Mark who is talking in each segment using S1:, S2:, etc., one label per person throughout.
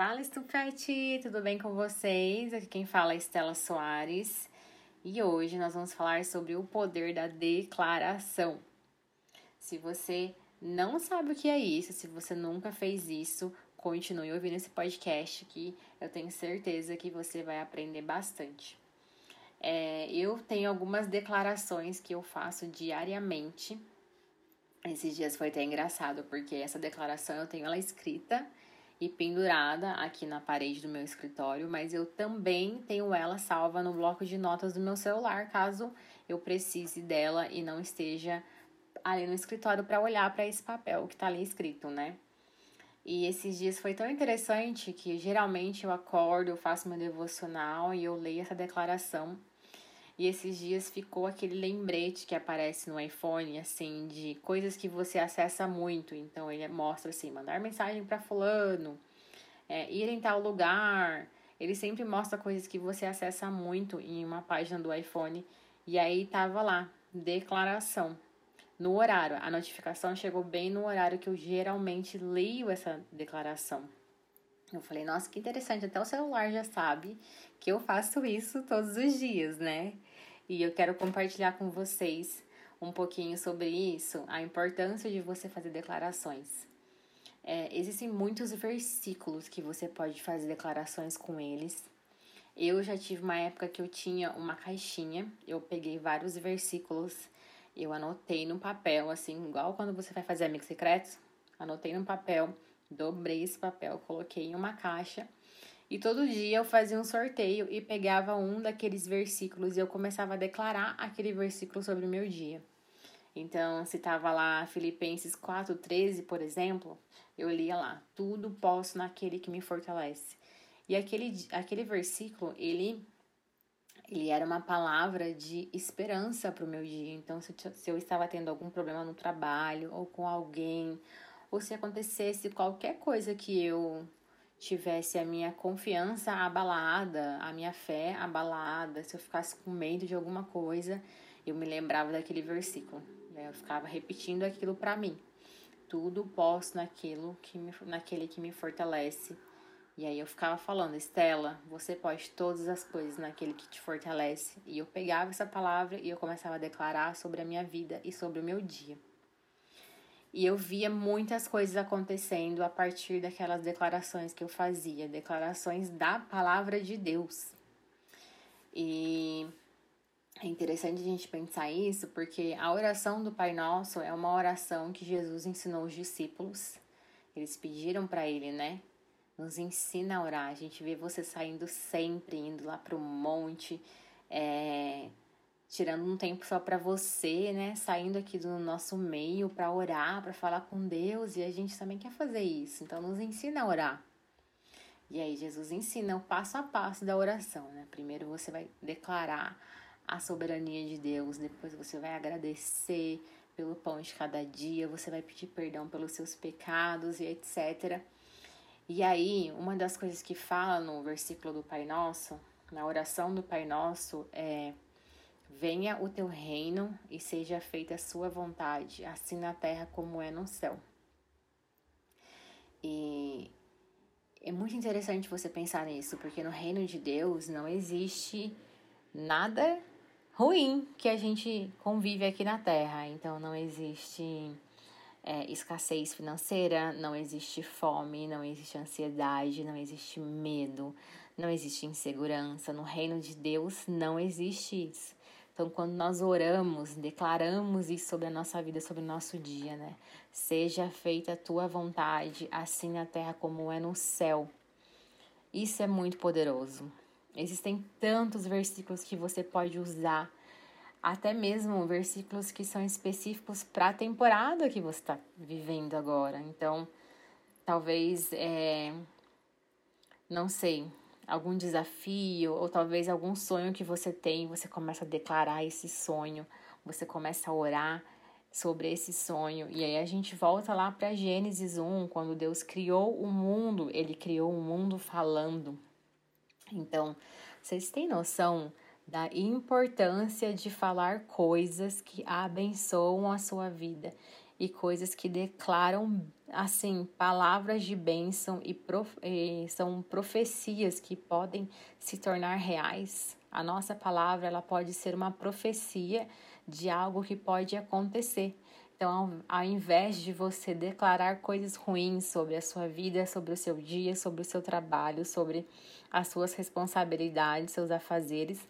S1: Fala, Estupete! Tudo bem com vocês? Aqui quem fala é Estela Soares e hoje nós vamos falar sobre o poder da declaração. Se você não sabe o que é isso, se você nunca fez isso, continue ouvindo esse podcast que eu tenho certeza que você vai aprender bastante. É, eu tenho algumas declarações que eu faço diariamente. Esses dias foi até engraçado, porque essa declaração eu tenho ela escrita e pendurada aqui na parede do meu escritório, mas eu também tenho ela salva no bloco de notas do meu celular, caso eu precise dela e não esteja ali no escritório para olhar para esse papel que está ali escrito, né? E esses dias foi tão interessante que geralmente eu acordo, eu faço meu devocional e eu leio essa declaração. E esses dias ficou aquele lembrete que aparece no iPhone, assim, de coisas que você acessa muito. Então ele mostra assim, mandar mensagem para fulano, é, ir em tal lugar. Ele sempre mostra coisas que você acessa muito em uma página do iPhone. E aí tava lá, declaração no horário. A notificação chegou bem no horário que eu geralmente leio essa declaração. Eu falei, nossa, que interessante, até o celular já sabe que eu faço isso todos os dias, né? E eu quero compartilhar com vocês um pouquinho sobre isso, a importância de você fazer declarações. É, existem muitos versículos que você pode fazer declarações com eles. Eu já tive uma época que eu tinha uma caixinha, eu peguei vários versículos eu anotei no papel, assim, igual quando você vai fazer amigos secretos. Anotei no papel, dobrei esse papel, coloquei em uma caixa. E todo dia eu fazia um sorteio e pegava um daqueles versículos e eu começava a declarar aquele versículo sobre o meu dia. Então, se tava lá Filipenses 4:13, por exemplo, eu lia lá: "Tudo posso naquele que me fortalece". E aquele aquele versículo, ele ele era uma palavra de esperança para o meu dia. Então, se, se eu estava tendo algum problema no trabalho ou com alguém, ou se acontecesse qualquer coisa que eu tivesse a minha confiança abalada, a minha fé abalada, se eu ficasse com medo de alguma coisa, eu me lembrava daquele versículo. Eu ficava repetindo aquilo para mim. Tudo posso naquilo que me, naquele que me fortalece e aí eu ficava falando, Estela, você pode todas as coisas naquele que te fortalece. E eu pegava essa palavra e eu começava a declarar sobre a minha vida e sobre o meu dia. E eu via muitas coisas acontecendo a partir daquelas declarações que eu fazia, declarações da palavra de Deus. E é interessante a gente pensar isso porque a oração do Pai Nosso é uma oração que Jesus ensinou os discípulos. Eles pediram para ele, né? nos ensina a orar. A gente vê você saindo sempre, indo lá para o monte, é, tirando um tempo só para você, né? Saindo aqui do nosso meio para orar, para falar com Deus, e a gente também quer fazer isso. Então, nos ensina a orar. E aí, Jesus ensina o passo a passo da oração, né? Primeiro você vai declarar a soberania de Deus, depois você vai agradecer pelo pão de cada dia, você vai pedir perdão pelos seus pecados e etc. E aí, uma das coisas que fala no versículo do Pai Nosso, na oração do Pai Nosso, é: Venha o teu reino e seja feita a sua vontade, assim na terra como é no céu. E é muito interessante você pensar nisso, porque no reino de Deus não existe nada ruim que a gente convive aqui na terra. Então não existe é, escassez financeira, não existe fome, não existe ansiedade, não existe medo, não existe insegurança. No reino de Deus não existe isso. Então, quando nós oramos, declaramos isso sobre a nossa vida, sobre o nosso dia, né? Seja feita a tua vontade, assim na terra como é no céu. Isso é muito poderoso. Existem tantos versículos que você pode usar até mesmo versículos que são específicos para a temporada que você está vivendo agora. Então, talvez, é, não sei, algum desafio ou talvez algum sonho que você tem, você começa a declarar esse sonho, você começa a orar sobre esse sonho. E aí a gente volta lá para Gênesis 1, quando Deus criou o mundo, ele criou o mundo falando. Então, vocês têm noção da importância de falar coisas que abençoam a sua vida. E coisas que declaram assim palavras de bênção e, prof, e são profecias que podem se tornar reais. A nossa palavra ela pode ser uma profecia de algo que pode acontecer. Então, ao invés de você declarar coisas ruins sobre a sua vida, sobre o seu dia, sobre o seu trabalho, sobre as suas responsabilidades, seus afazeres,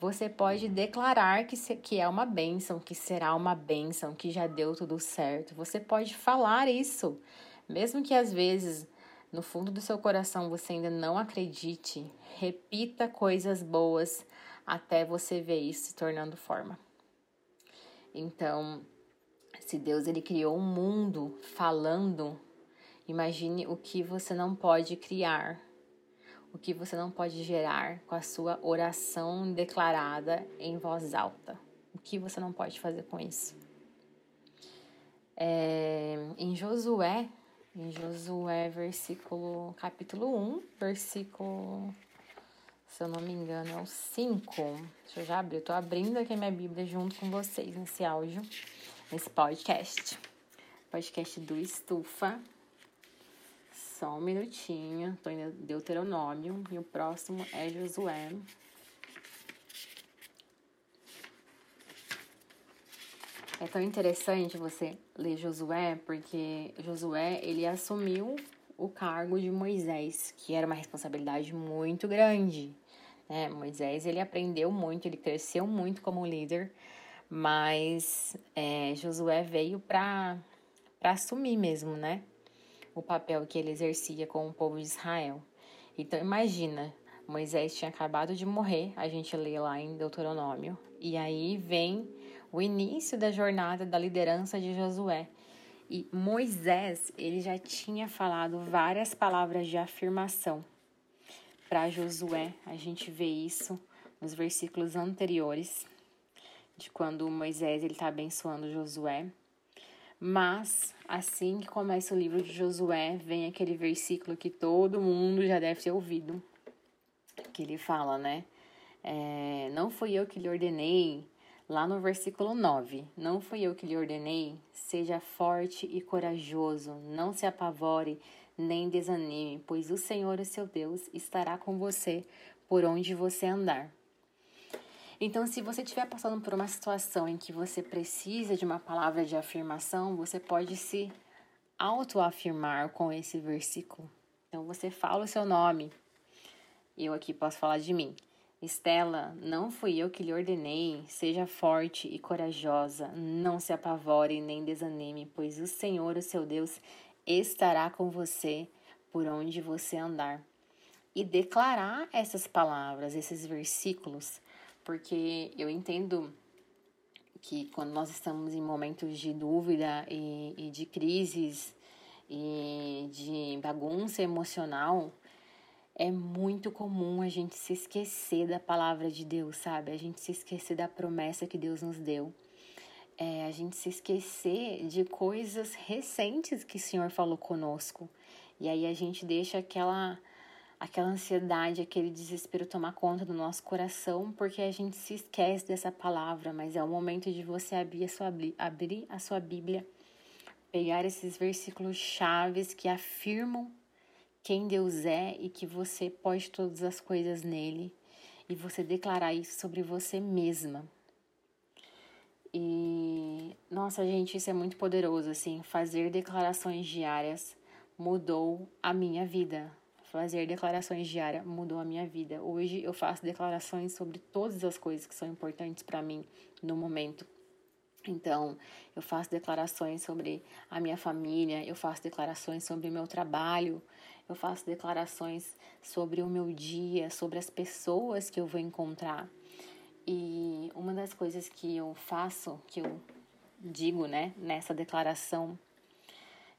S1: você pode declarar que, se, que é uma bênção, que será uma bênção, que já deu tudo certo. Você pode falar isso, mesmo que às vezes no fundo do seu coração você ainda não acredite, repita coisas boas até você ver isso se tornando forma. Então, se Deus ele criou um mundo falando, imagine o que você não pode criar, o que você não pode gerar com a sua oração declarada em voz alta. O que você não pode fazer com isso? É, em Josué, em Josué, versículo, capítulo 1, versículo, se eu não me engano, é o 5. Deixa eu já abrir, eu tô abrindo aqui a minha Bíblia junto com vocês nesse áudio nesse podcast. Podcast do Estufa. Só um minutinho. Tô em Deuteronômio. E o próximo é Josué. É tão interessante você ler Josué, porque Josué, ele assumiu o cargo de Moisés, que era uma responsabilidade muito grande. Né? Moisés, ele aprendeu muito, ele cresceu muito como líder, mas é, Josué veio para assumir mesmo, né? O papel que ele exercia com o povo de Israel. Então, imagina, Moisés tinha acabado de morrer, a gente lê lá em Deuteronômio, e aí vem o início da jornada da liderança de Josué. E Moisés, ele já tinha falado várias palavras de afirmação para Josué. A gente vê isso nos versículos anteriores de quando Moisés ele está abençoando Josué. Mas assim que começa o livro de Josué, vem aquele versículo que todo mundo já deve ter ouvido, que ele fala, né? É, não fui eu que lhe ordenei, lá no versículo 9: Não fui eu que lhe ordenei, seja forte e corajoso, não se apavore nem desanime, pois o Senhor, o seu Deus, estará com você por onde você andar. Então, se você estiver passando por uma situação em que você precisa de uma palavra de afirmação, você pode se autoafirmar com esse versículo. Então, você fala o seu nome. Eu aqui posso falar de mim. Estela, não fui eu que lhe ordenei, seja forte e corajosa, não se apavore nem desanime, pois o Senhor, o seu Deus, estará com você por onde você andar. E declarar essas palavras, esses versículos, porque eu entendo que quando nós estamos em momentos de dúvida e, e de crises e de bagunça emocional, é muito comum a gente se esquecer da palavra de Deus, sabe? A gente se esquecer da promessa que Deus nos deu. É, a gente se esquecer de coisas recentes que o Senhor falou conosco. E aí a gente deixa aquela aquela ansiedade, aquele desespero tomar conta do nosso coração, porque a gente se esquece dessa palavra, mas é o momento de você abrir a sua, abrir a sua Bíblia, pegar esses versículos chaves que afirmam quem Deus é e que você pode todas as coisas nele, e você declarar isso sobre você mesma. E nossa, gente, isso é muito poderoso assim, fazer declarações diárias mudou a minha vida Fazer declarações diárias mudou a minha vida. Hoje eu faço declarações sobre todas as coisas que são importantes para mim no momento. Então, eu faço declarações sobre a minha família, eu faço declarações sobre o meu trabalho, eu faço declarações sobre o meu dia, sobre as pessoas que eu vou encontrar. E uma das coisas que eu faço, que eu digo, né, nessa declaração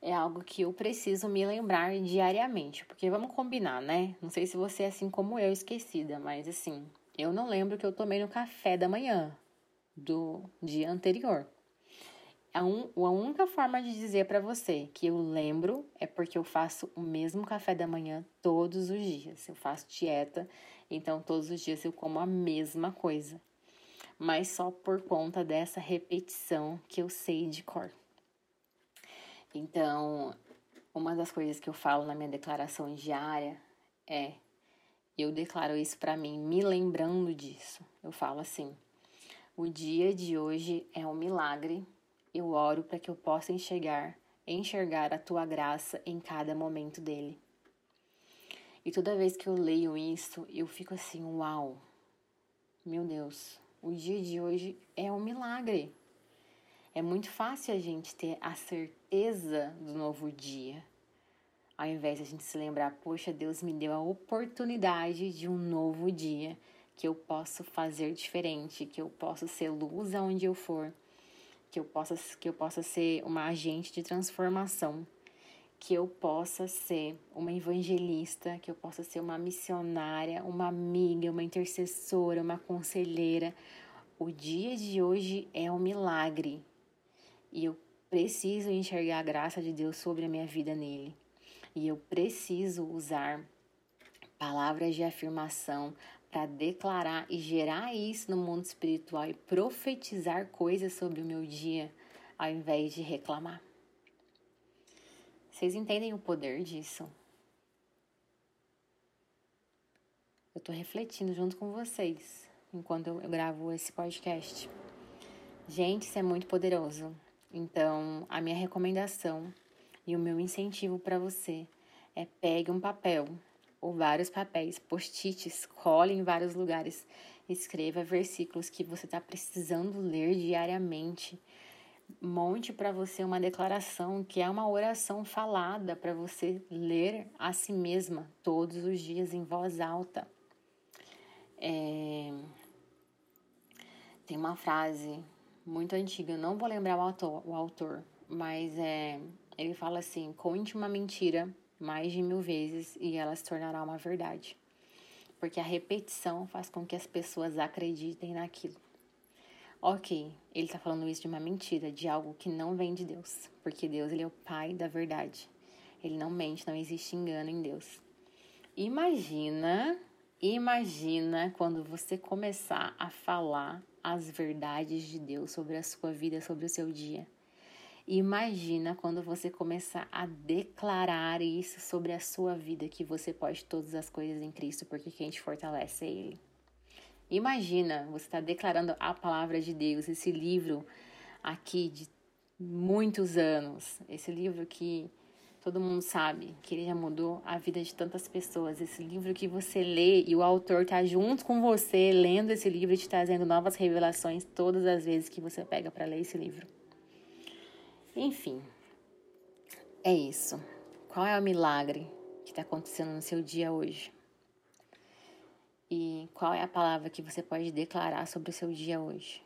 S1: é algo que eu preciso me lembrar diariamente, porque vamos combinar, né? Não sei se você é assim como eu, esquecida, mas assim, eu não lembro que eu tomei no café da manhã do dia anterior. A, un, a única forma de dizer para você que eu lembro é porque eu faço o mesmo café da manhã todos os dias. Eu faço dieta, então todos os dias eu como a mesma coisa. Mas só por conta dessa repetição que eu sei de cor. Então, uma das coisas que eu falo na minha declaração diária é: eu declaro isso para mim, me lembrando disso. Eu falo assim: o dia de hoje é um milagre. Eu oro para que eu possa enxergar, enxergar a tua graça em cada momento dele. E toda vez que eu leio isso, eu fico assim, uau. Meu Deus, o dia de hoje é um milagre. É muito fácil a gente ter a certeza do novo dia. Ao invés de a gente se lembrar, poxa, Deus me deu a oportunidade de um novo dia, que eu posso fazer diferente, que eu posso ser luz aonde eu for, que eu possa, que eu possa ser uma agente de transformação, que eu possa ser uma evangelista, que eu possa ser uma missionária, uma amiga, uma intercessora, uma conselheira. O dia de hoje é um milagre e eu preciso enxergar a graça de Deus sobre a minha vida nele. E eu preciso usar palavras de afirmação para declarar e gerar isso no mundo espiritual e profetizar coisas sobre o meu dia ao invés de reclamar. Vocês entendem o poder disso? Eu estou refletindo junto com vocês enquanto eu gravo esse podcast. Gente, isso é muito poderoso. Então, a minha recomendação e o meu incentivo para você é pegue um papel ou vários papéis, post-its, cole em vários lugares, escreva versículos que você está precisando ler diariamente. Monte para você uma declaração que é uma oração falada para você ler a si mesma todos os dias em voz alta. É... Tem uma frase muito antiga, não vou lembrar o autor, o autor mas é, ele fala assim: conte uma mentira mais de mil vezes e ela se tornará uma verdade. Porque a repetição faz com que as pessoas acreditem naquilo. Ok, ele está falando isso de uma mentira, de algo que não vem de Deus. Porque Deus ele é o pai da verdade. Ele não mente, não existe engano em Deus. Imagina, imagina quando você começar a falar as verdades de Deus sobre a sua vida, sobre o seu dia. Imagina quando você começar a declarar isso sobre a sua vida, que você pode todas as coisas em Cristo, porque quem te fortalece é Ele. Imagina você está declarando a palavra de Deus, esse livro aqui de muitos anos, esse livro que todo mundo sabe que ele já mudou a vida de tantas pessoas. Esse livro que você lê e o autor está junto com você lendo esse livro e te trazendo novas revelações todas as vezes que você pega para ler esse livro. Enfim, é isso. Qual é o milagre que está acontecendo no seu dia hoje? E qual é a palavra que você pode declarar sobre o seu dia hoje?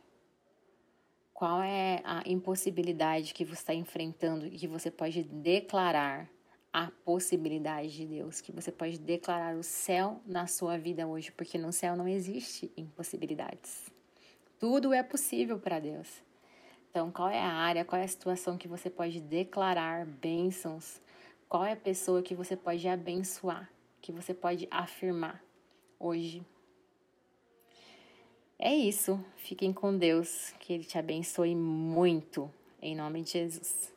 S1: Qual é a impossibilidade que você está enfrentando e que você pode declarar a possibilidade de Deus, que você pode declarar o céu na sua vida hoje, porque no céu não existe impossibilidades. Tudo é possível para Deus. Então, qual é a área, qual é a situação que você pode declarar bênçãos? Qual é a pessoa que você pode abençoar, que você pode afirmar hoje? É isso. Fiquem com Deus. Que Ele te abençoe muito. Em nome de Jesus.